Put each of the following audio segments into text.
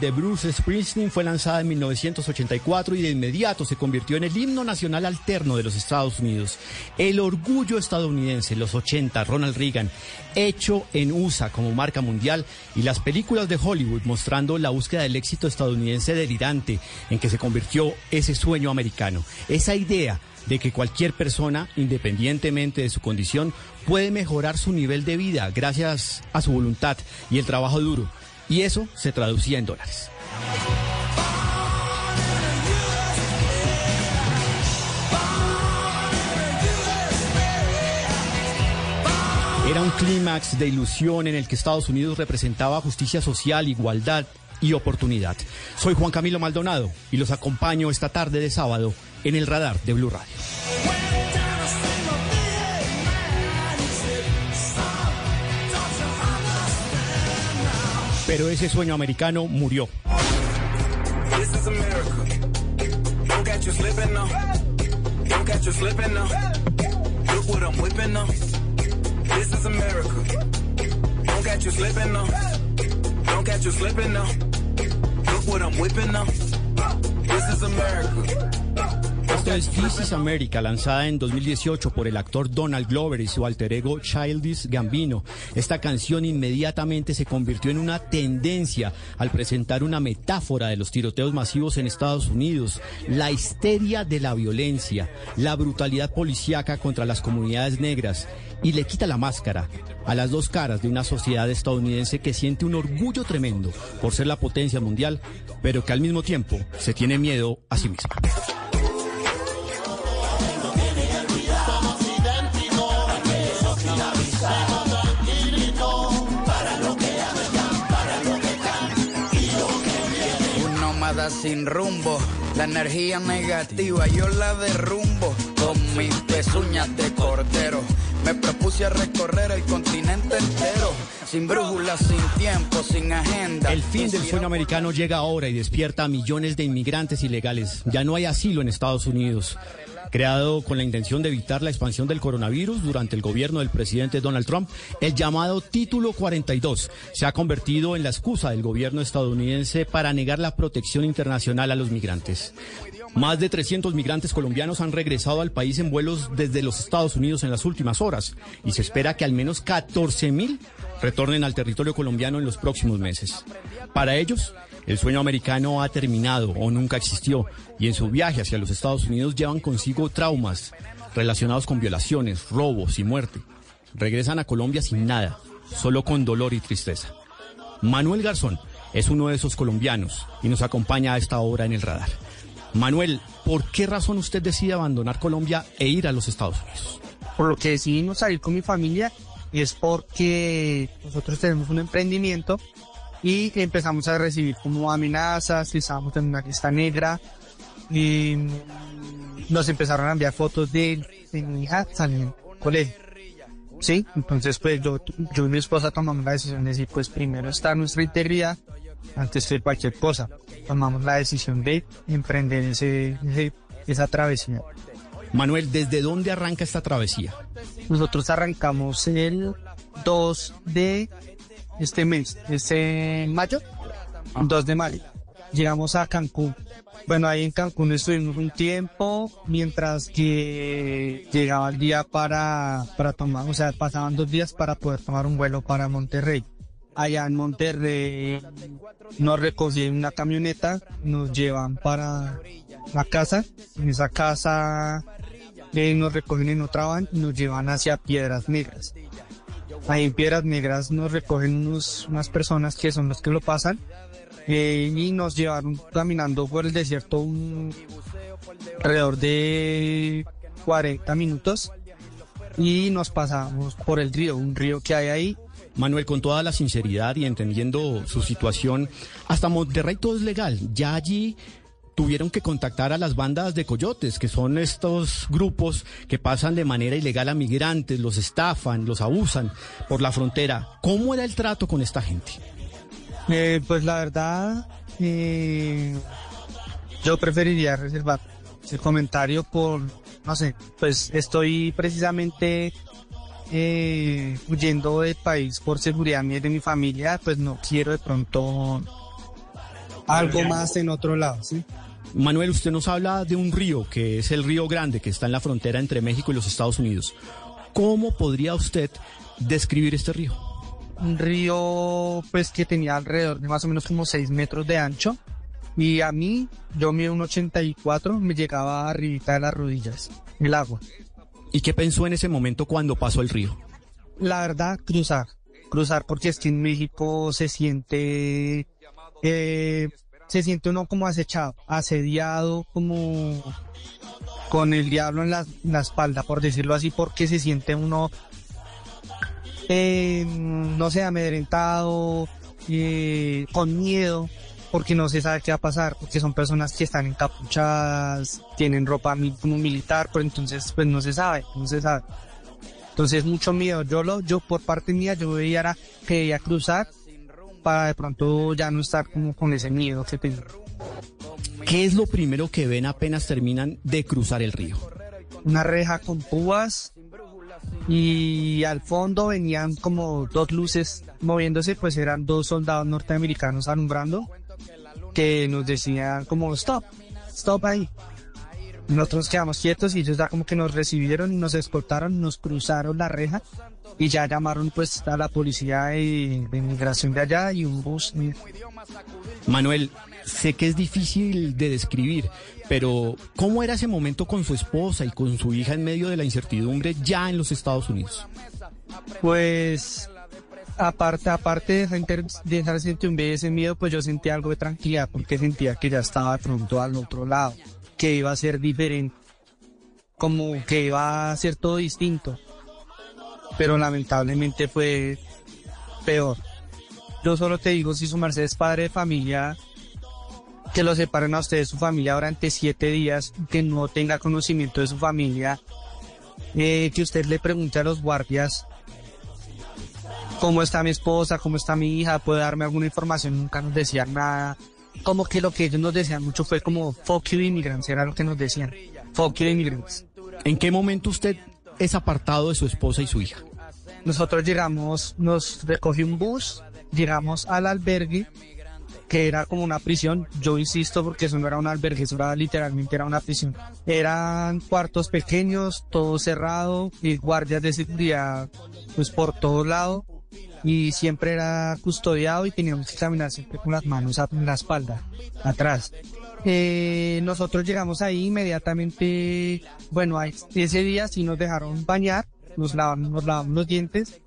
De Bruce Springsteen fue lanzada en 1984 y de inmediato se convirtió en el himno nacional alterno de los Estados Unidos. El orgullo estadounidense, los 80, Ronald Reagan, hecho en USA como marca mundial y las películas de Hollywood mostrando la búsqueda del éxito estadounidense delirante en que se convirtió ese sueño americano. Esa idea de que cualquier persona, independientemente de su condición, puede mejorar su nivel de vida gracias a su voluntad y el trabajo duro y eso se traducía en dólares. Era un clímax de ilusión en el que Estados Unidos representaba justicia social, igualdad y oportunidad. Soy Juan Camilo Maldonado y los acompaño esta tarde de sábado en el radar de Blue Radio. Pero ese sueño americano murió. This is America, lanzada en 2018 por el actor Donald Glover y su alter ego Childish Gambino. Esta canción inmediatamente se convirtió en una tendencia al presentar una metáfora de los tiroteos masivos en Estados Unidos, la histeria de la violencia, la brutalidad policíaca contra las comunidades negras y le quita la máscara a las dos caras de una sociedad estadounidense que siente un orgullo tremendo por ser la potencia mundial, pero que al mismo tiempo se tiene miedo a sí misma. Sin rumbo. La energía negativa yo la derrumbo con mis pezuñas de cordero. Me propuse a recorrer el continente entero, sin brújula, sin tiempo, sin agenda. El fin del sueño americano llega ahora y despierta a millones de inmigrantes ilegales. Ya no hay asilo en Estados Unidos creado con la intención de evitar la expansión del coronavirus durante el gobierno del presidente Donald Trump, el llamado Título 42 se ha convertido en la excusa del gobierno estadounidense para negar la protección internacional a los migrantes. Más de 300 migrantes colombianos han regresado al país en vuelos desde los Estados Unidos en las últimas horas y se espera que al menos 14 mil retornen al territorio colombiano en los próximos meses. Para ellos, el sueño americano ha terminado o nunca existió y en su viaje hacia los Estados Unidos llevan consigo traumas relacionados con violaciones, robos y muerte. Regresan a Colombia sin nada, solo con dolor y tristeza. Manuel Garzón es uno de esos colombianos y nos acompaña a esta hora en el radar. Manuel, ¿por qué razón usted decide abandonar Colombia e ir a los Estados Unidos? Por lo que decidimos salir con mi familia es porque nosotros tenemos un emprendimiento y empezamos a recibir como amenazas, estábamos en una lista negra y nos empezaron a enviar fotos de, de mi hija saliendo del colegio. Sí, entonces pues yo, yo y mi esposa tomamos la decisión de decir pues primero está nuestra integridad antes de cualquier cosa. Tomamos la decisión de emprender ese, esa travesía. Manuel, ¿desde dónde arranca esta travesía? Nosotros arrancamos el 2 de este mes, este mayo, 2 de mayo. Llegamos a Cancún. Bueno, ahí en Cancún estuvimos un tiempo mientras que llegaba el día para, para tomar, o sea, pasaban dos días para poder tomar un vuelo para Monterrey. Allá en Monterrey nos recogían una camioneta, nos llevan para la casa. En esa casa eh, nos recogen en otra van y nos llevan hacia Piedras Negras. Ahí en Piedras Negras nos recogen unos- unas personas que son los que lo pasan eh, y nos llevaron caminando por el desierto un, alrededor de 40 minutos y nos pasamos por el río, un río que hay ahí. Manuel, con toda la sinceridad y entendiendo su situación, hasta Monterrey todo es legal. Ya allí tuvieron que contactar a las bandas de coyotes, que son estos grupos que pasan de manera ilegal a migrantes, los estafan, los abusan por la frontera. ¿Cómo era el trato con esta gente? Eh, pues la verdad, eh, yo preferiría reservar ese comentario por, no sé, pues estoy precisamente eh, huyendo del país por seguridad mía y de mi familia, pues no quiero de pronto algo más en otro lado, ¿sí? Manuel, usted nos habla de un río, que es el Río Grande, que está en la frontera entre México y los Estados Unidos. ¿Cómo podría usted describir este río? un río pues que tenía alrededor de más o menos como 6 metros de ancho y a mí, yo mido un 84, me llegaba arribita de las rodillas el agua. ¿Y qué pensó en ese momento cuando pasó el río? La verdad, cruzar, cruzar porque es que en México se siente, eh, se siente uno como acechado, asediado, como con el diablo en la, espalda, por decirlo así, porque se siente uno eh, no sé, amedrentado, eh, con miedo, porque no se sabe qué va a pasar, porque son personas que están encapuchadas, tienen ropa como militar, pero entonces pues no se sabe, no se sabe. Entonces mucho miedo. Yo lo, yo por parte mía, yo veía que quería cruzar para de pronto ya no estar como con ese miedo que tengo. ¿Qué es lo primero que ven apenas terminan de cruzar el río? Una reja con púas y al fondo venían como dos luces moviéndose, pues eran dos soldados norteamericanos alumbrando que nos decían como stop, stop ahí. Nosotros quedamos quietos y ellos ya como que nos recibieron y nos escoltaron, nos cruzaron la reja y ya llamaron pues a la policía de, de inmigración de allá y un bus. y- Manuel, sé que es difícil de describir, pero ¿cómo era ese momento con su esposa y con su hija en medio de la incertidumbre ya en los Estados Unidos? Pues aparte, aparte de esa, incertidumbre y ese miedo, pues yo sentía algo de tranquilidad porque sentía que ya estaba de pronto al otro lado, que iba a ser diferente, como que iba a ser todo distinto. Pero lamentablemente fue peor. Yo solo te digo, si su merced es padre de familia, que lo separen a usted de su familia durante siete días, que no tenga conocimiento de su familia, eh, que usted le pregunte a los guardias cómo está mi esposa, cómo está mi hija, puede darme alguna información, nunca nos decían nada. Como que lo que ellos nos decían mucho fue como fuck you immigrants, era lo que nos decían. Fuck you immigrants. ¿En qué momento usted es apartado de su esposa y su hija? Nosotros llegamos, nos recogió un bus, llegamos al albergue, que era como una prisión. Yo insisto porque eso no era un albergue, eso era literalmente era una prisión. Eran cuartos pequeños, todo cerrado, y guardias de seguridad pues por todo lado. Y siempre era custodiado y teníamos que caminar siempre con las manos en la espalda, atrás. Eh, nosotros llegamos ahí inmediatamente, bueno, ese día sí nos dejaron bañar, nos lavamos, nos lavamos los dientes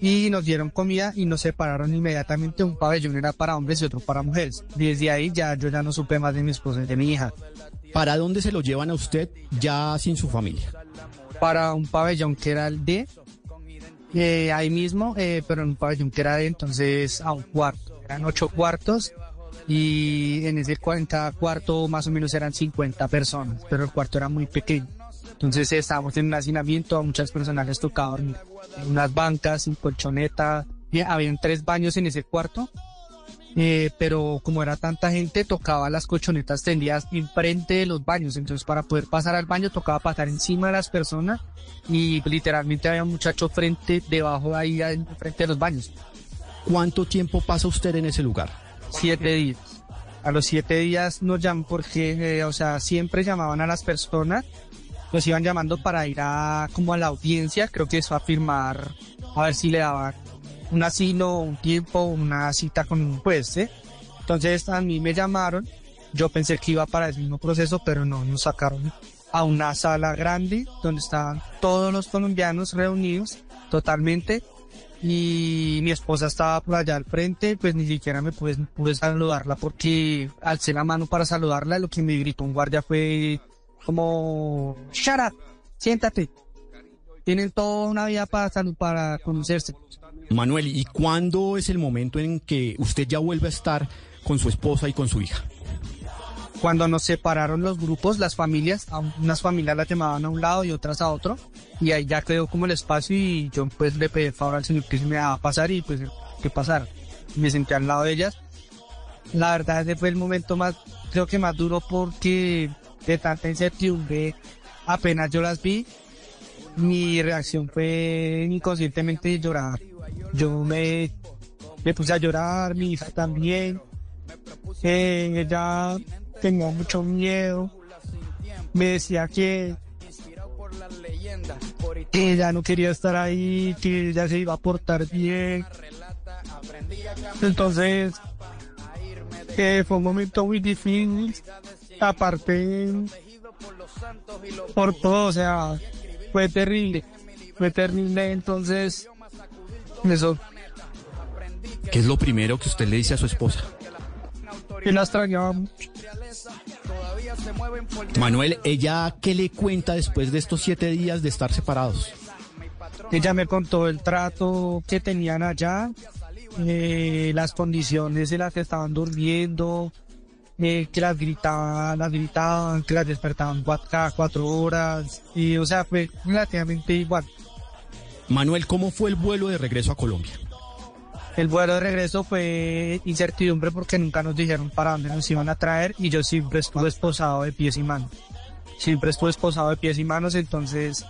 y nos dieron comida y nos separaron inmediatamente. Un pabellón era para hombres y otro para mujeres. Desde ahí ya yo ya no supe más de mi esposa y de mi hija. ¿Para dónde se lo llevan a usted ya sin su familia? Para un pabellón que era el D, eh, ahí mismo, eh, pero en un pabellón que era de entonces a un cuarto. Eran ocho cuartos y en ese cua- en cada cuarto más o menos eran 50 personas, pero el cuarto era muy pequeño. Entonces estábamos en un hacinamiento, a muchas personas les tocaba dormir en unas bancas, sin colchoneta. Y habían tres baños en ese cuarto eh, pero como era tanta gente, tocaba las colchonetas tendidas enfrente de los baños. Entonces, para poder pasar al baño, tocaba pasar encima de las personas y literalmente había un muchacho frente, debajo de ahí, frente de los baños. ¿Cuánto tiempo pasa usted en ese lugar? Siete días. A los siete días nos llaman porque, eh, o sea, siempre llamaban a las personas, los iban llamando para ir a como a la audiencia, creo que eso a firmar, a ver si le daban un asilo, un tiempo, una cita con un juez, ¿eh? Entonces a mí me llamaron, yo pensé que iba para el mismo proceso, pero no, nos sacaron a una sala grande donde estaban todos los colombianos reunidos totalmente y mi esposa estaba por allá al frente, pues ni siquiera me pude, saludarla porque alcé la mano para saludarla, lo que me gritó un guardia fue como, shut up, siéntate. Tienen toda una vida para, para conocerse. Manuel, ¿y cuándo es el momento en que usted ya vuelve a estar con su esposa y con su hija? Cuando nos separaron los grupos, las familias, unas familias las llamaban a un lado y otras a otro, y ahí ya quedó como el espacio y yo pues le pedí el favor al señor que se me daba pasar y pues que pasar. Me senté al lado de ellas. La verdad ese fue el momento más, creo que más duro porque de tanta incertidumbre, apenas yo las vi, mi reacción fue inconscientemente llorar. Yo me, me puse a llorar, mi hija también. Eh, ella tenía mucho miedo. Me decía que ella no quería estar ahí, que ella se iba a portar bien. Entonces, que fue un momento muy difícil. Aparte, por todo, o sea, fue terrible. Fue terrible, entonces, eso. ¿Qué es lo primero que usted le dice a su esposa? Que la extrañaba Manuel, ¿ella qué le cuenta después de estos siete días de estar separados? Ella me contó el trato que tenían allá, eh, las condiciones en las que estaban durmiendo, eh, que las gritaban, las gritaban, que las despertaban cada cuatro horas, y o sea, fue relativamente igual. Manuel, ¿cómo fue el vuelo de regreso a Colombia? El vuelo de regreso fue incertidumbre porque nunca nos dijeron para dónde nos iban a traer y yo siempre estuve esposado de pies y manos. Siempre estuve esposado de pies y manos, entonces,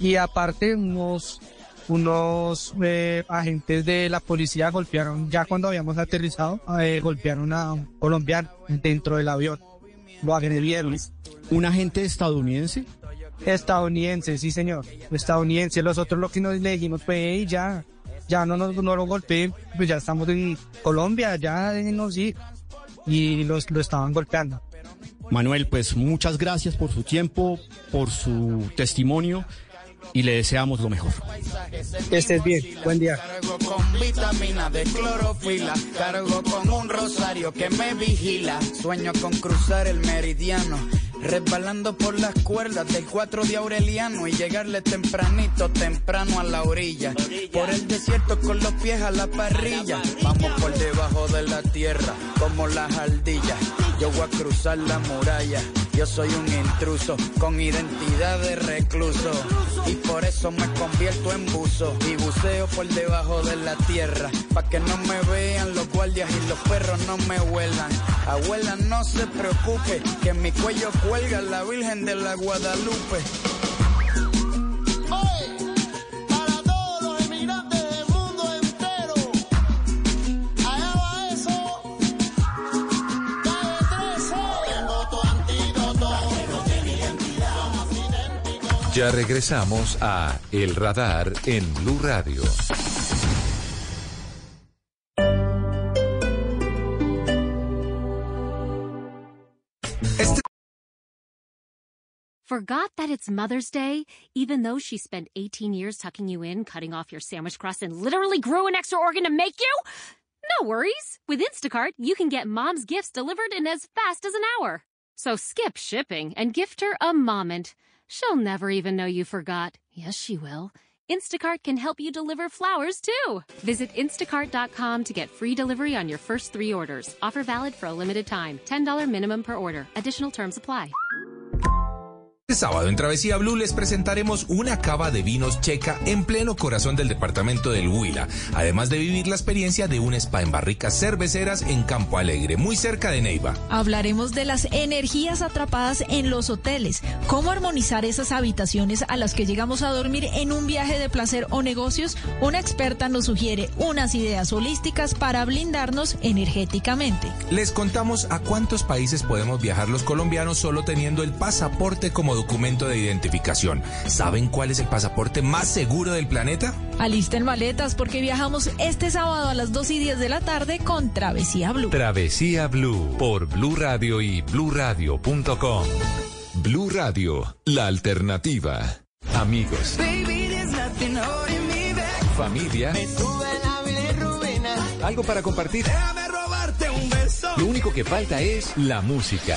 y aparte unos, unos eh, agentes de la policía golpearon, ya cuando habíamos aterrizado, eh, golpearon a un colombiano dentro del avión. Lo agredieron. ¿Un agente estadounidense? Estadounidense, sí señor. Estadounidense. Los otros lo que nos le dijimos fue, ya, ya no nos no lo golpeen, pues ya estamos en Colombia, ya déjenos ir. Y los, lo estaban golpeando. Manuel, pues muchas gracias por su tiempo, por su testimonio y le deseamos lo mejor. Que estés bien, buen día. Cargo con vitamina de clorofila, cargo con un rosario que me vigila. Sueño con cruzar el meridiano, resbalando por las cuerdas del 4 de Aureliano y llegarle tempranito, temprano a la orilla. Por el desierto con los pies a la parrilla, vamos por debajo de la tierra como las ardillas. Yo voy a cruzar la muralla. Yo soy un intruso con identidad de recluso y por eso me convierto en buzo y buceo por debajo de la tierra pa que no me vean los guardias y los perros no me huelan. Abuela no se preocupe que mi cuello cuelga la Virgen de la Guadalupe. Para todos los emigrantes del mundo entero, allá va eso. Calle 13, tengo tu antídoto. Ya regresamos a El Radar en Blue Radio. Forgot that it's Mother's Day? Even though she spent 18 years tucking you in, cutting off your sandwich crust, and literally grew an extra organ to make you? No worries. With Instacart, you can get mom's gifts delivered in as fast as an hour. So skip shipping and gift her a moment. She'll never even know you forgot. Yes, she will. Instacart can help you deliver flowers too. Visit instacart.com to get free delivery on your first three orders. Offer valid for a limited time. $10 minimum per order. Additional terms apply. Este sábado en Travesía Blue les presentaremos una cava de vinos checa en pleno corazón del departamento del Huila, además de vivir la experiencia de un spa en barricas cerveceras en Campo Alegre, muy cerca de Neiva. Hablaremos de las energías atrapadas en los hoteles, cómo armonizar esas habitaciones a las que llegamos a dormir en un viaje de placer o negocios. Una experta nos sugiere unas ideas holísticas para blindarnos energéticamente. Les contamos a cuántos países podemos viajar los colombianos solo teniendo el pasaporte como documento de identificación. ¿Saben cuál es el pasaporte más seguro del planeta? Alisten maletas porque viajamos este sábado a las 2 y 10 de la tarde con Travesía Blue. Travesía Blue por Blue Radio y bluradio.com. Blue Radio, la alternativa. Amigos, familia, algo para compartir. Lo único que falta es la música.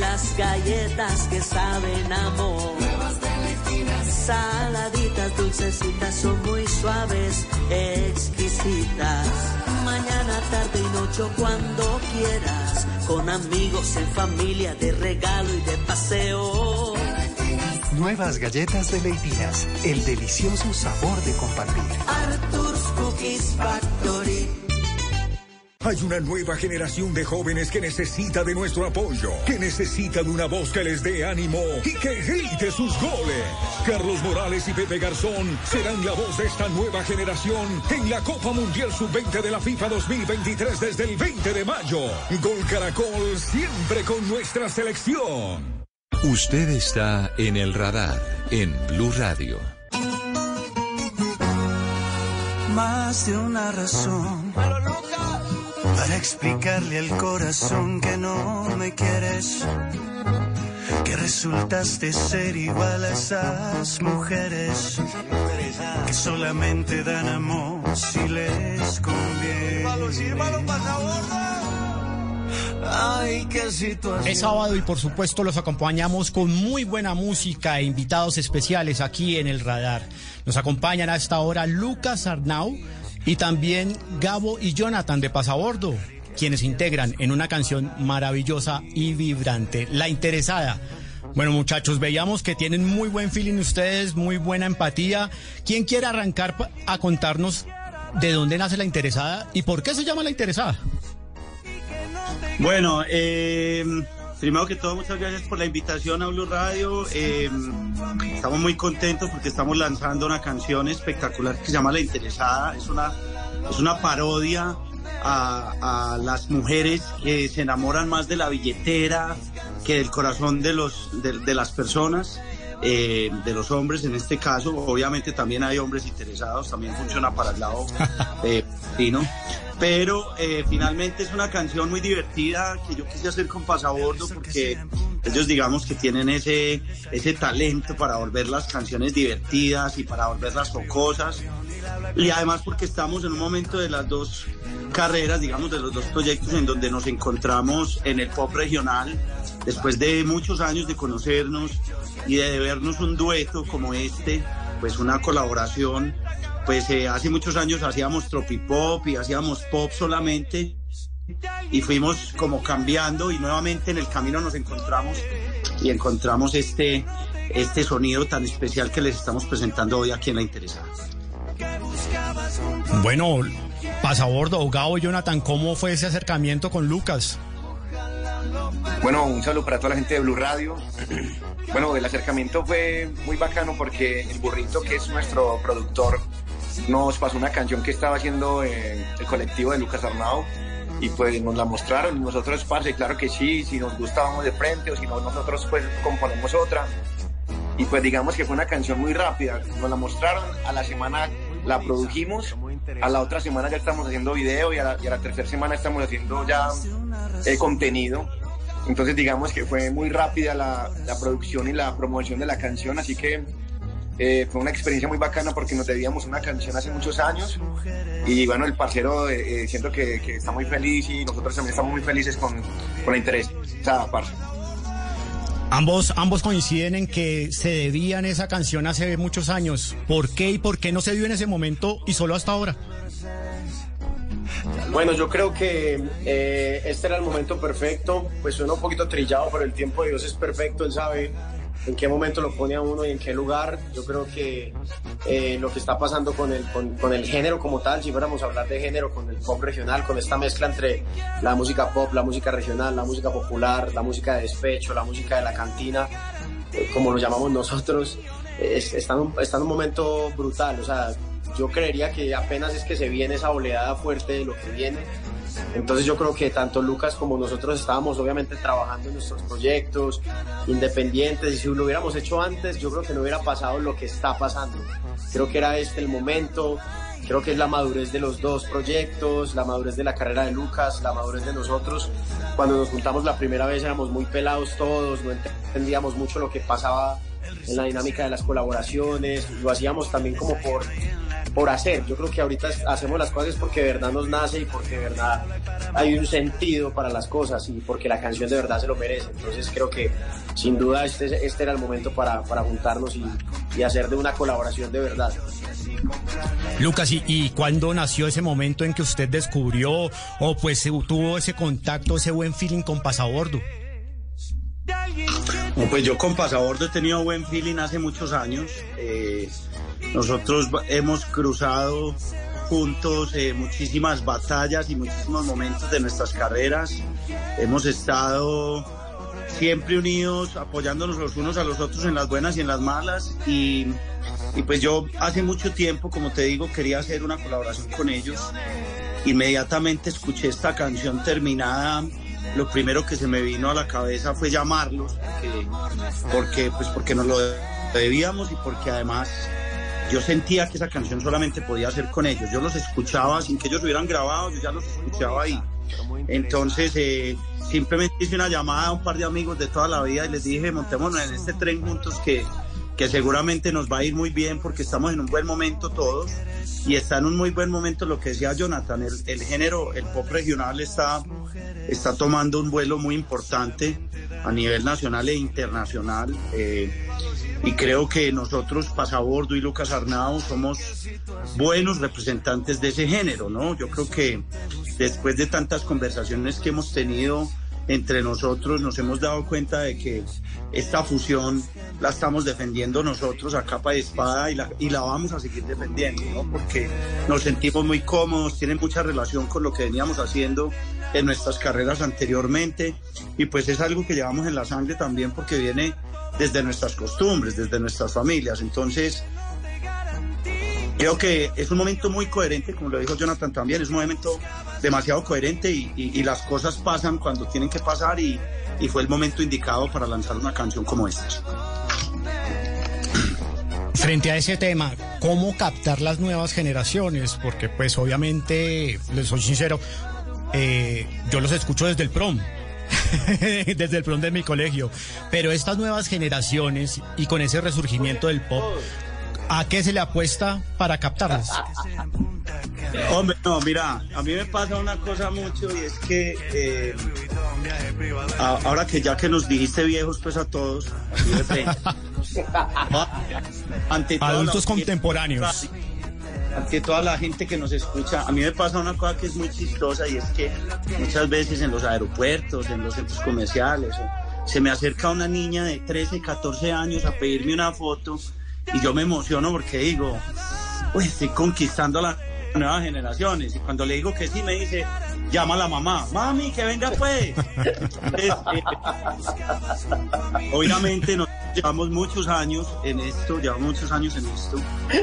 Las galletas que saben amor. Saladitas, dulcecitas, son muy suaves, exquisitas. Mañana, tarde y noche, cuando quieras. Con amigos, en familia, de regalo y de paseo. Nuevas galletas de Leitinas, el delicioso sabor de compartir. Arthur's Cookies Factory. Hay una nueva generación de jóvenes que necesita de nuestro apoyo, que necesita de una voz que les dé ánimo y que grite sus goles. Carlos Morales y Pepe Garzón serán la voz de esta nueva generación en la Copa Mundial Sub-20 de la FIFA 2023 desde el 20 de mayo. Gol Caracol siempre con nuestra selección. Usted está en el radar en Blue Radio. Más de una razón para explicarle al corazón que no me quieres, que resultaste ser igual a esas mujeres que solamente dan amor si les conviene. Ay, qué situación. Es sábado y por supuesto los acompañamos con muy buena música e invitados especiales aquí en el radar. Nos acompañan a esta hora Lucas Arnau y también Gabo y Jonathan de Pasabordo, quienes integran en una canción maravillosa y vibrante, La Interesada. Bueno muchachos, veíamos que tienen muy buen feeling ustedes, muy buena empatía. ¿Quién quiere arrancar a contarnos de dónde nace La Interesada y por qué se llama La Interesada? Bueno, eh, primero que todo, muchas gracias por la invitación a Blue Radio. Eh, estamos muy contentos porque estamos lanzando una canción espectacular que se llama La Interesada. Es una, es una parodia a, las mujeres que se enamoran más de la billetera que del corazón de, los, de, las personas. eh, de los hombres en este caso, obviamente también hay hombres interesados, también funciona para el lado eh, femenino. Pero eh, finalmente es una canción muy divertida que yo quise hacer con Pasabordo porque ellos digamos que tienen ese, ese talento para volver las canciones divertidas y para volverlas jocosas. Y además porque estamos en un momento de las dos carreras, digamos, de los dos proyectos en donde nos encontramos en el pop regional después de muchos años de conocernos y de vernos un dueto como este, pues una colaboración pues eh, hace muchos años hacíamos tropipop y hacíamos pop solamente y fuimos como cambiando y nuevamente en el camino nos encontramos y encontramos este, este sonido tan especial que les estamos presentando hoy aquí en La Interesada. Bueno, Pasabordo, Gabo y Jonathan, ¿cómo fue ese acercamiento con Lucas? Bueno, un saludo para toda la gente de Blue Radio. Bueno, el acercamiento fue muy bacano porque el burrito, que es nuestro productor, nos pasó una canción que estaba haciendo eh, el colectivo de Lucas Arnau y pues nos la mostraron y nosotros, parce, claro que sí, si nos gusta vamos de frente o si no, nosotros pues componemos otra. Y pues digamos que fue una canción muy rápida, nos la mostraron, a la semana la produjimos, a la otra semana ya estamos haciendo video y a la, y a la tercera semana estamos haciendo ya eh, contenido. Entonces digamos que fue muy rápida la, la producción y la promoción de la canción, así que eh, fue una experiencia muy bacana porque nos debíamos una canción hace muchos años y bueno, el parcero eh, eh, siento que, que está muy feliz y nosotros también estamos muy felices con, con la interesada parce. Ambos, ambos coinciden en que se debían esa canción hace muchos años. ¿Por qué y por qué no se dio en ese momento y solo hasta ahora? Bueno, yo creo que eh, este era el momento perfecto, pues suena un poquito trillado, pero el tiempo de Dios es perfecto, Él sabe en qué momento lo pone a uno y en qué lugar. Yo creo que eh, lo que está pasando con el, con, el género como tal, si fuéramos a hablar de género, con el pop regional, con esta mezcla entre la música pop, la música regional, la música popular, la música de despecho, la música de la cantina, eh, como lo llamamos nosotros, es- está, en un, está en un momento brutal. O sea, yo creería que apenas es que se viene esa oleada fuerte de lo que viene. Entonces yo creo que tanto Lucas como nosotros estábamos obviamente trabajando en nuestros proyectos independientes y si lo hubiéramos hecho antes yo creo que no hubiera pasado lo que está pasando. Creo que era este el momento, creo que es la madurez de los dos proyectos, la madurez de la carrera de Lucas, la madurez de nosotros. Cuando nos juntamos la primera vez éramos muy pelados todos, no entendíamos mucho lo que pasaba en la dinámica de las colaboraciones, lo hacíamos también como por, por hacer. Yo creo que ahorita hacemos las cosas porque de verdad nos nace y porque de verdad hay un sentido para las cosas y porque la canción de verdad se lo merece. Entonces creo que sin duda este, este era el momento para, para juntarnos y, y hacer de una colaboración de verdad. Lucas, ¿y, ¿y cuándo nació ese momento en que usted descubrió o pues se- tuvo ese contacto, ese buen feeling con Pasabordo? No, pues yo con Pasabordo he tenido buen feeling hace muchos años. Eh, nosotros hemos cruzado juntos eh, muchísimas batallas y muchísimos momentos de nuestras carreras. Hemos estado siempre unidos, apoyándonos los unos a los otros en las buenas y en las malas. Y, pues yo hace mucho tiempo, como te digo, quería hacer una colaboración con ellos. Inmediatamente escuché esta canción terminada. Lo primero que se me vino a la cabeza fue llamarlos, porque, pues porque nos lo debíamos y porque además yo sentía que esa canción solamente podía ser con ellos. Yo los escuchaba sin que ellos hubieran grabado, yo ya los escuchaba ahí. Entonces, eh, simplemente hice una llamada a un par de amigos de toda la vida y les dije, montémonos en este tren juntos que, que seguramente nos va a ir muy bien porque estamos en un buen momento todos y está en un muy buen momento lo que decía Jonathan, el, el género, el pop regional está, está tomando un vuelo muy importante a nivel nacional e internacional. eh, y creo que nosotros, Pasabordo y Lucas Arnau, somos buenos representantes de ese género, ¿no? Yo creo que después de tantas conversaciones que hemos tenido entre nosotros, nos hemos dado cuenta de que esta fusión la estamos defendiendo nosotros a capa y espada y la, y la vamos a seguir defendiendo, ¿no? Porque nos sentimos muy cómodos, tiene mucha relación con lo que veníamos haciendo en nuestras carreras anteriormente y pues es algo que llevamos en la sangre también porque viene desde nuestras costumbres, desde nuestras familias. Entonces, creo que es un momento muy coherente, como lo dijo Jonathan también, es un momento demasiado coherente y, las cosas pasan cuando tienen que pasar y, y fue el momento indicado para lanzar una canción como esta. Frente a ese tema, ¿cómo captar las nuevas generaciones? Porque pues obviamente, les soy sincero, eh, yo los escucho desde el prom. desde el prom de mi colegio. Pero estas nuevas generaciones y con ese resurgimiento del pop, ¿a qué se le apuesta para captarlas? Hombre, no, mira, a mí me pasa una cosa mucho y es que eh, a- ahora que ya que nos dijiste viejos pues a todos, ante toda la- Adultos contemporáneos. ante toda la gente que nos escucha, a mí me pasa una cosa que es muy chistosa y es que muchas veces en los aeropuertos, en los centros comerciales, se me acerca una niña de 13, 14 años a pedirme una foto y yo me emociono porque digo, uy, estoy conquistando a las nuevas generaciones. Y cuando le digo que sí, me dice, llama a la mamá, mami, que venga pues. Eh, obviamente nos llevamos muchos años en esto, llevamos muchos años en esto.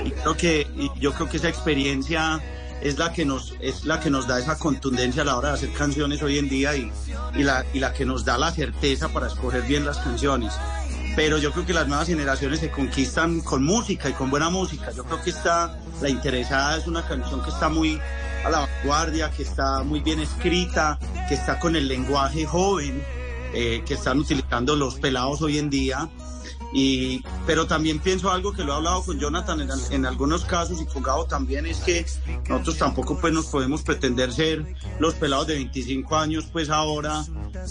Y creo que, y yo creo que esa experiencia es la que nos, es la que nos da esa contundencia a la hora de hacer canciones hoy en día y, y la, y la que nos da la certeza para escoger bien las canciones pero yo creo que las nuevas generaciones se conquistan con música y con buena música. Yo creo que está La Interesada es una canción que está muy a la vanguardia, que está muy bien escrita, que está con el lenguaje joven eh, que están utilizando los pelados hoy en día. Y, pero también pienso algo que lo he hablado con Jonathan en, en algunos casos y con Gabo también, es que nosotros tampoco pues nos podemos pretender ser los pelados de 25 años pues ahora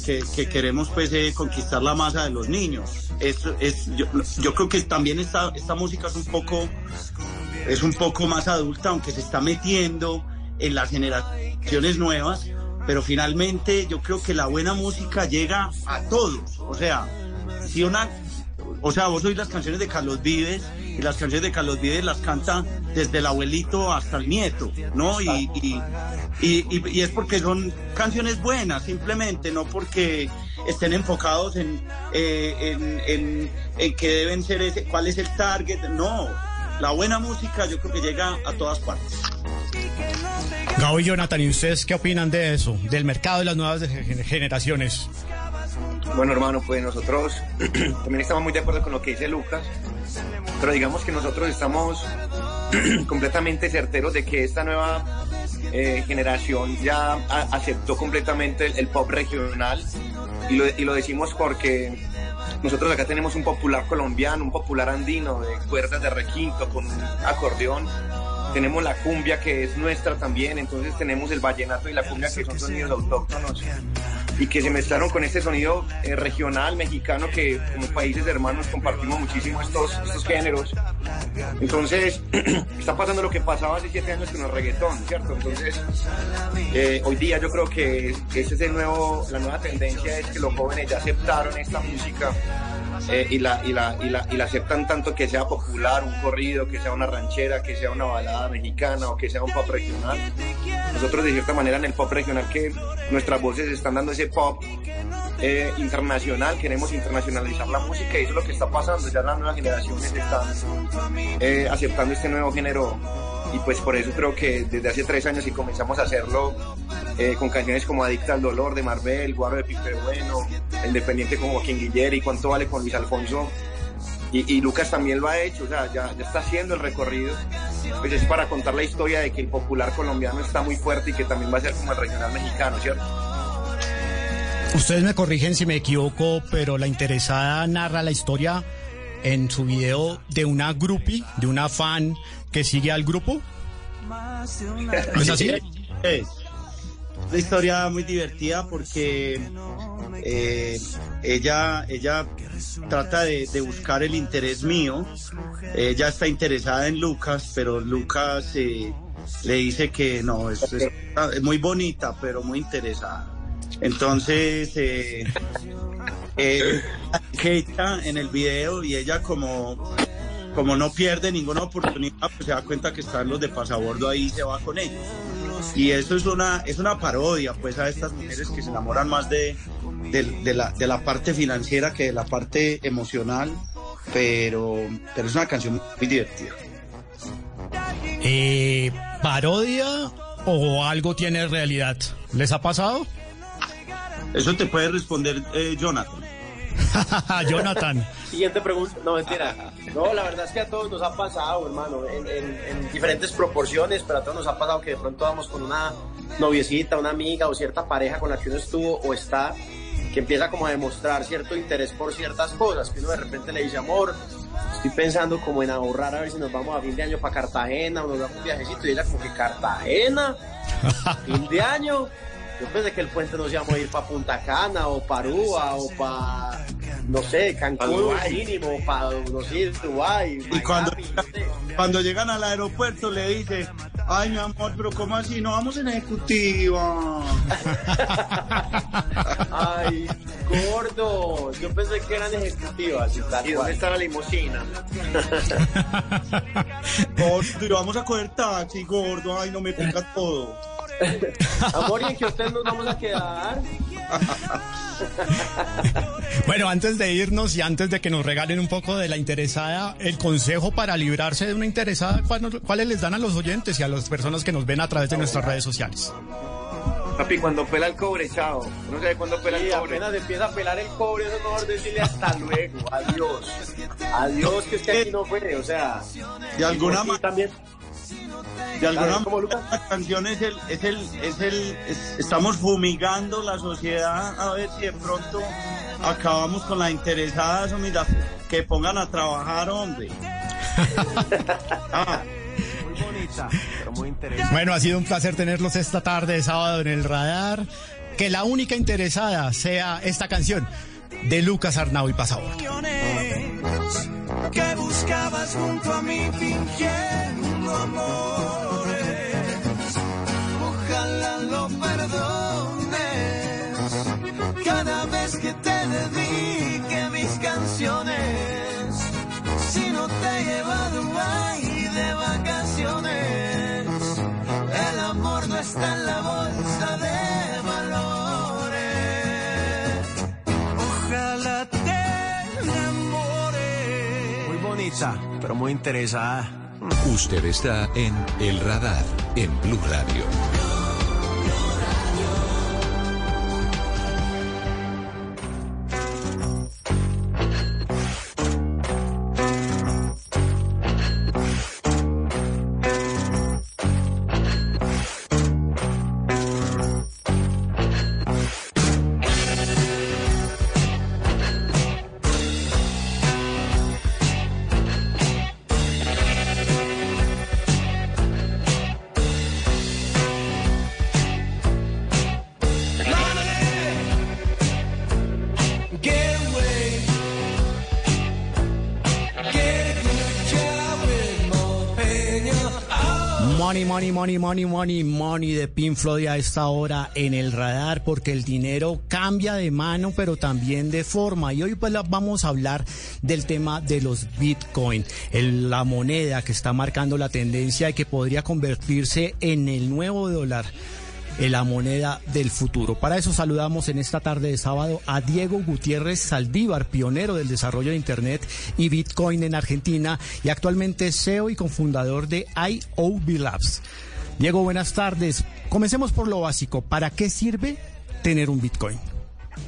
que, que queremos pues eh, conquistar la masa de los niños. Es, es, yo, yo creo que también esta, esta música es un poco es un poco más adulta, aunque se está metiendo en las generaciones nuevas, pero finalmente yo creo que la buena música llega a todos. O sea, si una, o sea, vos oís las canciones de Carlos Vives y las canciones de Carlos Vives las canta desde el abuelito hasta el nieto, ¿no? Y, y, y, y es porque son canciones buenas, simplemente, no porque estén enfocados en, eh, en, en, en que deben ser ese, cuál es el target, no la buena música yo creo que llega a todas partes. Gabo y Jonathan, ¿y ustedes qué opinan de eso? Del mercado de las nuevas generaciones. Bueno, hermano, pues nosotros también estamos muy de acuerdo con lo que dice Lucas, pero digamos que nosotros estamos completamente certeros de que esta nueva eh, generación ya aceptó completamente el, pop regional y lo, y lo decimos porque nosotros acá tenemos un popular colombiano, un popular andino de cuerdas de requinto con un acordeón. Tenemos la cumbia que es nuestra también, entonces tenemos el vallenato y la cumbia que son sonidos autóctonos y que se mezclaron con este sonido eh, regional mexicano que como países hermanos compartimos muchísimo estos, estos géneros. Entonces está pasando lo que pasaba hace siete años con el reggaetón, ¿cierto? Entonces eh, hoy día yo creo que ese es el nuevo, la nueva tendencia es que los jóvenes ya aceptaron esta música eh, y, la, y, la, y, la, y la aceptan tanto que sea popular, un corrido, que sea una ranchera, que sea una balada mexicana o que sea un pop regional. Nosotros de cierta manera en el pop regional que nuestras voces están dando ese pop eh, internacional, queremos internacionalizar la música y eso es lo que está pasando, ya las nuevas generaciones están eh, aceptando este nuevo género y pues por eso creo que desde hace tres años y comenzamos a hacerlo eh, con canciones como Adicta al Dolor de Marvel, Guaro de Pipe Bueno, Independiente como Joaquín Guilleri, Cuánto Vale con Luis Alfonso. Y, y, Lucas también lo ha hecho, o sea, ya, ya, está haciendo el recorrido. Pues es para contar la historia de que el popular colombiano está muy fuerte y que también va a ser como el regional mexicano, ¿cierto? Ustedes me corrigen si me equivoco, pero la interesada narra la historia en su video de una groupie, de una fan que sigue al grupo. ¿No es así? Es una historia muy divertida porque eh, ella, ella trata de, buscar el interés mío. Ella está interesada en Lucas, pero Lucas eh, le dice que no, es, muy bonita, pero muy interesada. Entonces, eh, eh, en el video y ella como como no pierde ninguna oportunidad, pues se da cuenta que están los de pasabordo ahí y se va con ellos. Y eso es una, es una parodia, pues, a estas mujeres que se enamoran más de, de, de, la, de la parte financiera que de la parte emocional, pero, pero es una canción muy divertida. Eh, ¿Parodia o algo tiene realidad? ¿Les ha pasado? Eso te puede responder eh, Jonathan. Jonathan. Siguiente pregunta. No, mentira. No, la verdad es que a todos nos ha pasado, hermano, en, en, en, diferentes proporciones, pero a todos nos ha pasado que de pronto vamos con una noviecita, una amiga o cierta pareja con la que uno estuvo o está, que empieza como a demostrar cierto interés por ciertas cosas, que uno de repente le dice, amor, estoy pensando como en ahorrar a ver si nos vamos a fin de año para Cartagena o nos damos un viajecito y ella como que Cartagena, fin de año. Yo pensé que el puente nos íbamos a ir para Punta Cana o para Aruba o para, no sé, Cancún mínimo, para, no sé, Dubái. Y cuando, cuando llegan al aeropuerto le dice, ay mi amor, pero ¿cómo así? No vamos en ejecutiva. ay, gordo, yo pensé que eran ejecutivas. ¿Y, ¿Y dónde está la limusina? gordo, vamos a coger taxi, gordo, ay, no me ponga todo. Amor, ¿y en que ustedes nos vamos a quedar? bueno, antes de irnos y antes de que nos regalen un poco de la interesada, el consejo para librarse de una interesada, ¿cuáles les dan a los oyentes y a las personas que nos ven a través de nuestras redes sociales? Papi, cuando pela el cobre, chao. No sé cuándo pela sí, el cobre. apenas empieza a pelar el cobre, eso mejor decirle hasta luego, adiós. Adiós, que es que aquí no fue, o sea. De alguna manera. también. De alguna manera la canción es el, es el, es el, es- estamos fumigando la sociedad a ver si de pronto acabamos con la interesada, eso mira, que pongan a trabajar, hombre. Ah. Muy bonita, pero muy interesante. Bueno, ha sido un placer tenerlos esta tarde de sábado en el radar. Que la única interesada sea esta canción de Lucas Arnau y Pasabor. que buscabas junto a mí fingiendo amores. Ojalá lo perdones cada vez que te dedique mis canciones. Si no te he llevado ahí de vacaciones, el amor no está en la bolsa de valores. Ojalá te enamores. Muy bonita, pero muy interesada. Usted está en El Radar, en Blue Radio. Money, money, money, money, money, de Pink Floyd a esta hora en el radar porque el dinero cambia de mano pero también de forma y hoy pues vamos a hablar del tema de los Bitcoin, el- la moneda que está marcando la tendencia y que podría convertirse en el nuevo dólar. La moneda del futuro. Para eso saludamos en esta tarde de sábado a Diego Gutiérrez Saldívar, pionero del desarrollo de Internet y Bitcoin en Argentina y actualmente CEO y cofundador de IOB Labs. Diego, buenas tardes. Comencemos por lo básico. ¿Para qué sirve tener un Bitcoin?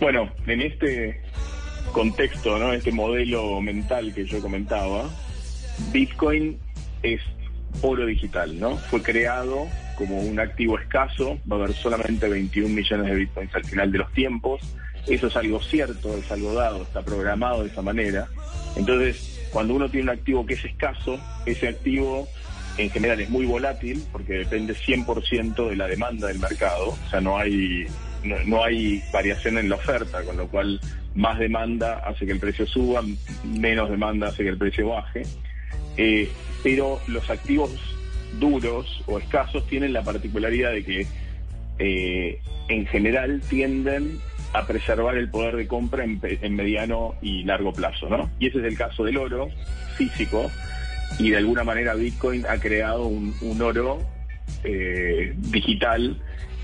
Bueno, en este contexto, ¿no? Este modelo mental que yo comentaba, Bitcoin es oro digital, ¿no? Fue creado como un activo escaso, va a haber solamente 21 millones de Bitcoins al final de los tiempos. Eso es algo cierto, es algo dado, está programado de esa manera. Entonces, cuando uno tiene un activo que es escaso, ese activo en general es muy volátil porque depende 100% de la demanda del mercado, o sea, no hay no, no hay variación en la oferta, con lo cual más demanda hace que el precio suba, menos demanda hace que el precio baje. Eh, pero los activos duros o escasos tienen la particularidad de que eh, en general tienden a preservar el poder de compra en, en mediano y largo plazo, ¿no? Y ese es el caso del oro físico y de alguna manera Bitcoin ha creado un, un oro eh, digital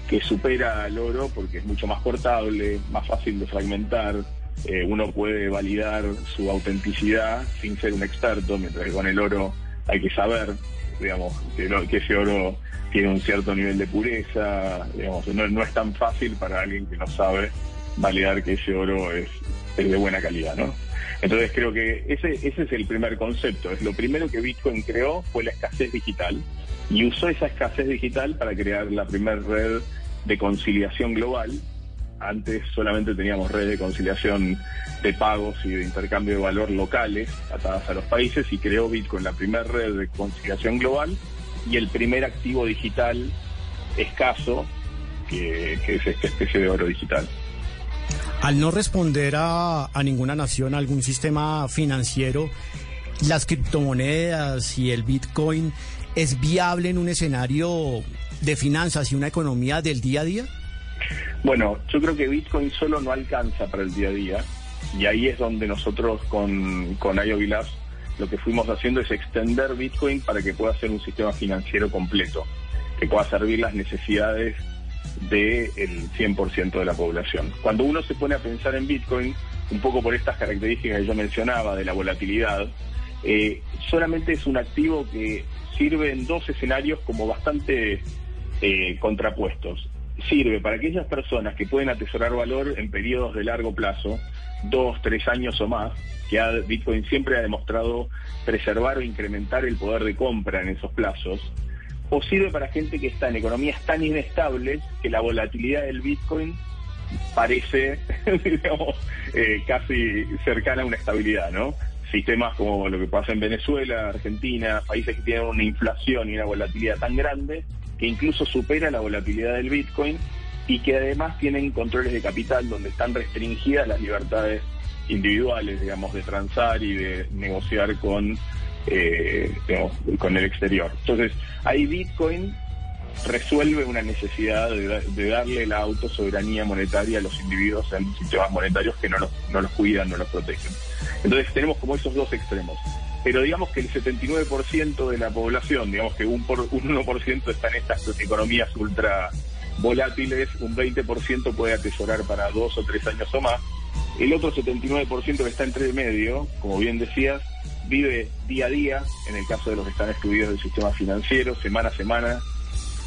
que supera al oro porque es mucho más portable, más fácil de fragmentar, eh, uno puede validar su autenticidad sin ser un experto, mientras que con el oro hay que saber, digamos, que, ese oro tiene un cierto nivel de pureza, digamos, no, no es tan fácil para alguien que no sabe validar que ese oro es, es de buena calidad, ¿no? Entonces creo que ese, ese es el primer concepto. Es lo primero que Bitcoin creó fue la escasez digital y usó esa escasez digital para crear la primera red de conciliación global. Antes solamente teníamos redes de conciliación de pagos y de intercambio de valor locales atadas a los países y creó Bitcoin la primera red de conciliación global y el primer activo digital escaso que, es esta especie de oro digital. Al no responder a ninguna nación, a algún sistema financiero, las criptomonedas y el Bitcoin es viable en un escenario de finanzas y una economía del día a día? Bueno, yo creo que Bitcoin solo no alcanza para el día a día y ahí es donde nosotros con, con Labs lo que fuimos haciendo es extender Bitcoin para que pueda ser un sistema financiero completo, que pueda servir las necesidades del 100% de la población. Cuando uno se pone a pensar en Bitcoin, un poco por estas características que yo mencionaba de la volatilidad, eh, solamente es un activo que sirve en dos escenarios como bastante eh, contrapuestos. Sirve para aquellas personas que pueden atesorar valor en periodos de largo plazo, dos, tres años o más, que ha- Bitcoin siempre ha demostrado preservar o incrementar el poder de compra en esos plazos. o sirve para gente que está en economías tan inestables que la volatilidad del Bitcoin parece, digamos, eh, casi cercana a una estabilidad, ¿no? Sistemas como lo que pasa en Venezuela, Argentina, países que tienen una inflación y una volatilidad tan grande que incluso supera la volatilidad del Bitcoin y que además tienen controles de capital donde están restringidas las libertades individuales, digamos, de transar y de negociar con, eh, digamos, con el exterior. Entonces, ahí Bitcoin resuelve una necesidad de, de, darle la autosoberanía monetaria a los individuos en sistemas monetarios que no los, no los cuidan, no los protegen. Entonces tenemos como esos dos extremos. Pero digamos que el 79% de la población, digamos que un, por, un 1% está en estas economías ultra volátiles, un 20% puede atesorar para dos o tres años o más. El otro 79% que está entre medio, como bien decías, vive día a día, en el caso de los que están excluidos del sistema financiero, semana a semana,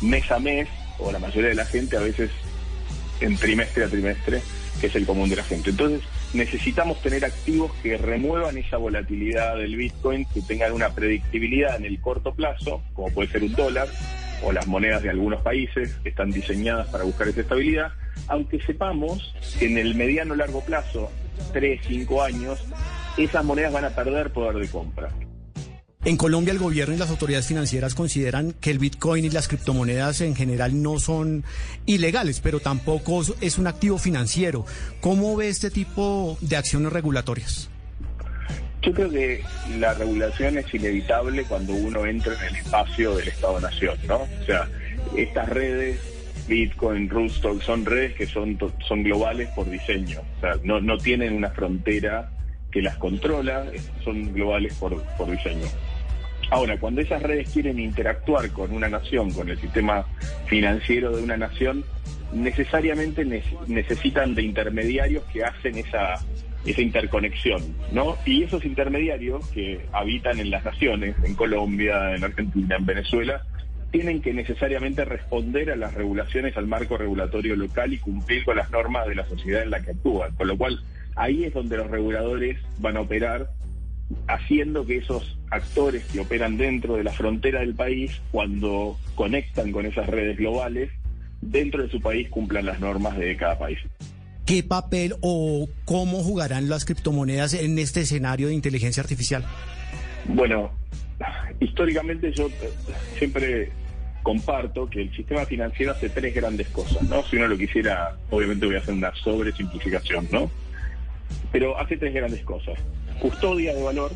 mes a mes, o la mayoría de la gente a veces en trimestre a trimestre, que es el común de la gente. Entonces, necesitamos tener activos que remuevan esa volatilidad del Bitcoin, que tengan una predictibilidad en el corto plazo, como puede ser un dólar, o las monedas de algunos países que están diseñadas para buscar esa estabilidad, aunque sepamos que en el mediano largo plazo, 3, 5 años, esas monedas van a perder poder de compra. En Colombia el gobierno y las autoridades financieras consideran que el Bitcoin y las criptomonedas en general no son ilegales, pero tampoco es un activo financiero. ¿Cómo ve este tipo de acciones regulatorias? Yo creo que la regulación es inevitable cuando uno entra en el espacio del Estado-Nación, ¿no? O sea, estas redes, Bitcoin, Rootstock, son redes que son, son globales por diseño. O sea, no, no tienen una frontera que las controla, son globales por, por diseño. Ahora, cuando esas redes quieren interactuar con una nación, con el sistema financiero de una nación, necesariamente necesitan de intermediarios que hacen esa, esa interconexión, ¿no? Y esos intermediarios que habitan en las naciones, en Colombia, en Argentina, en Venezuela, tienen que necesariamente responder a las regulaciones, al marco regulatorio local y cumplir con las normas de la sociedad en la que actúan. Con lo cual, ahí es donde los reguladores van a operar haciendo que esos actores que operan dentro de la frontera del país, cuando conectan con esas redes globales, dentro de su país cumplan las normas de cada país. ¿Qué papel o cómo jugarán las criptomonedas en este escenario de inteligencia artificial? Bueno, históricamente yo siempre comparto que el sistema financiero hace tres grandes cosas, ¿no? Si uno lo quisiera, obviamente voy a hacer una sobresimplificación, ¿no? Pero hace tres grandes cosas. Custodia de valor,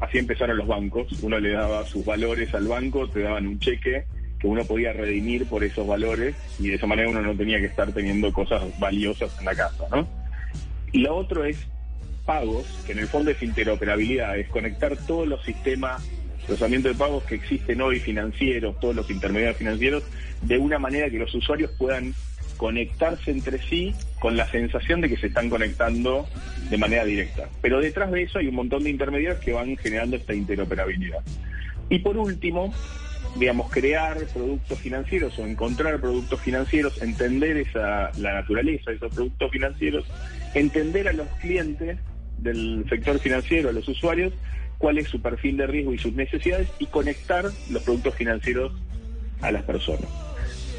así empezaron los bancos, uno le daba sus valores al banco, te daban un cheque que uno podía redimir por esos valores y de esa manera uno no tenía que estar teniendo cosas valiosas en la casa, ¿no? Y lo otro es pagos, que en el fondo es interoperabilidad, es conectar todos los sistemas procesamiento de pagos que existen hoy financieros, todos los intermediarios financieros, de una manera que los usuarios puedan conectarse entre sí con la sensación de que se están conectando de manera directa. Pero detrás de eso hay un montón de intermediarios que van generando esta interoperabilidad. Y por último, digamos, crear productos financieros o encontrar productos financieros, entender esa, la naturaleza de esos productos financieros, entender a los clientes del sector financiero, a los usuarios, cuál es su perfil de riesgo y sus necesidades y conectar los productos financieros a las personas.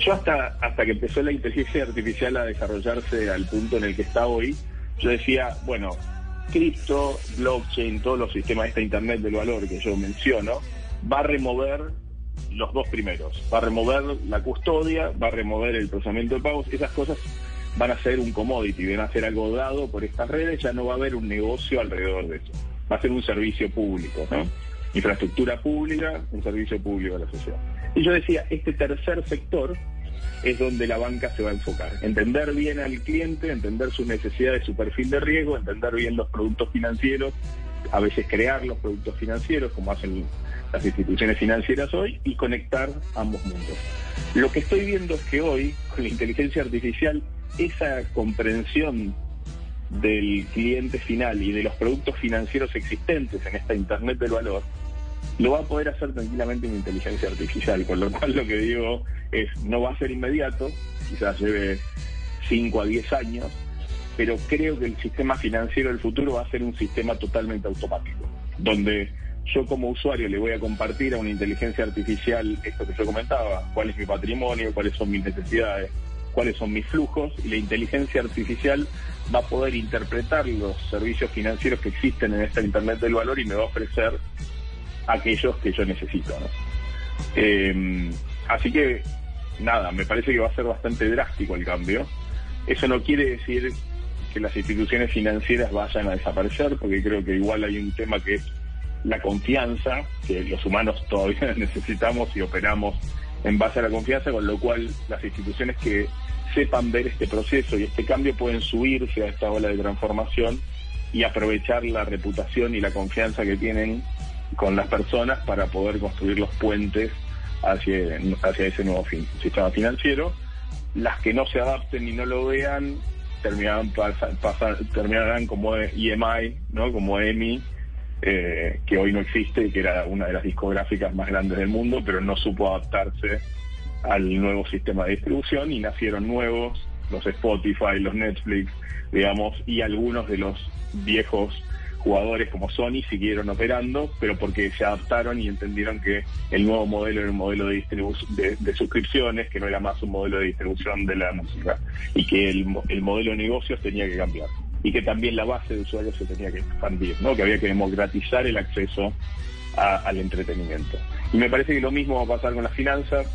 Yo hasta, hasta que empezó la inteligencia artificial a desarrollarse al punto en el que está hoy, yo decía, bueno, cripto, blockchain, todos los sistemas de esta Internet del valor que yo menciono, va a remover los dos primeros. Va a remover la custodia, va a remover el procesamiento de pagos, esas cosas van a ser un commodity, van a ser algo dado por estas redes, ya no va a haber un negocio alrededor de eso. Va a ser un servicio público, ¿no? Infraestructura pública, un servicio público a la sociedad. Y yo decía, este tercer sector es donde la banca se va a enfocar. Entender bien al cliente, entender sus necesidades, su perfil de riesgo, entender bien los productos financieros, a veces crear los productos financieros, como hacen las instituciones financieras hoy, y conectar ambos mundos. Lo que estoy viendo es que hoy, con la inteligencia artificial, esa comprensión del cliente final y de los productos financieros existentes en esta Internet del valor, lo va a poder hacer tranquilamente en inteligencia artificial, con lo cual lo que digo es, no va a ser inmediato, quizás lleve 5 a 10 años, pero creo que el sistema financiero del futuro va a ser un sistema totalmente automático, donde yo como usuario le voy a compartir a una inteligencia artificial esto que yo comentaba, cuál es mi patrimonio, cuáles son mis necesidades, cuáles son mis flujos, y la inteligencia artificial va a poder interpretar los servicios financieros que existen en esta Internet del Valor y me va a ofrecer aquellos que yo necesito. Eh, así que, nada, me parece que va a ser bastante drástico el cambio. Eso no quiere decir que las instituciones financieras vayan a desaparecer, porque creo que igual hay un tema que es la confianza, que los humanos todavía necesitamos y operamos en base a la confianza, con lo cual las instituciones que sepan ver este proceso y este cambio pueden subirse a esta ola de transformación y aprovechar la reputación y la confianza que tienen con las personas para poder construir los puentes hacia, hacia ese nuevo fin- sistema financiero. Las que no se adapten y no lo vean terminarán, pasa- pasa- terminarán como EMI, ¿no? como EMI, eh, que hoy no existe que era una de las discográficas más grandes del mundo, pero no supo adaptarse al nuevo sistema de distribución y nacieron nuevos, los Spotify, los Netflix, digamos, y algunos de los viejos jugadores como Sony siguieron operando, pero porque se adaptaron y entendieron que el nuevo modelo era un modelo de, de, de suscripciones, que no era más un modelo de distribución de la música, y que el, el modelo de negocios tenía que cambiar, y que también la base de usuarios se tenía que expandir, ¿no? que había que democratizar el acceso al entretenimiento. Y me parece que lo mismo va a pasar con las finanzas,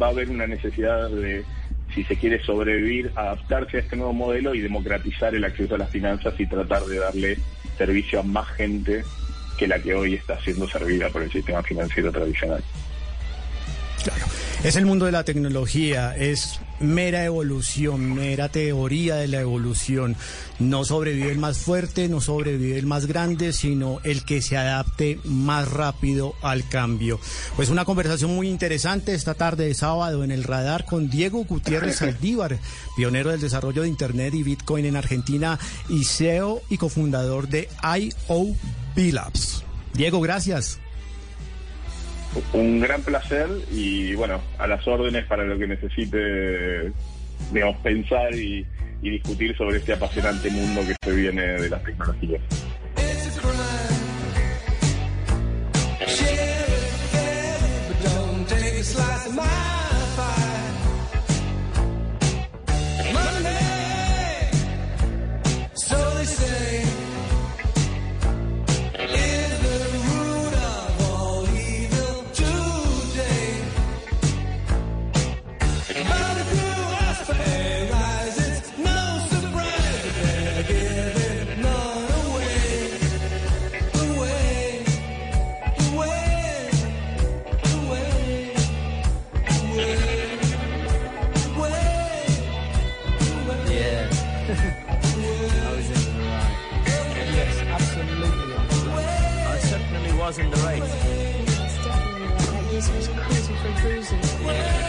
va a haber una necesidad de, si se quiere sobrevivir, adaptarse a este nuevo modelo y democratizar el acceso a las finanzas y tratar de darle servicio a más gente que la que hoy está siendo servida por el sistema financiero tradicional. Es el mundo de la tecnología, es mera evolución, mera teoría de la evolución. No sobrevive el más fuerte, no sobrevive el más grande, sino el que se adapte más rápido al cambio. Pues una conversación muy interesante esta tarde de sábado en el radar con Diego Gutiérrez Saldívar, pionero del desarrollo de Internet y Bitcoin en Argentina y CEO y cofundador de IOB Labs. Diego, gracias. Un gran placer y bueno, a las órdenes para lo que necesite, digamos, pensar y, y discutir sobre este apasionante mundo que se viene de las tecnologías. Cruising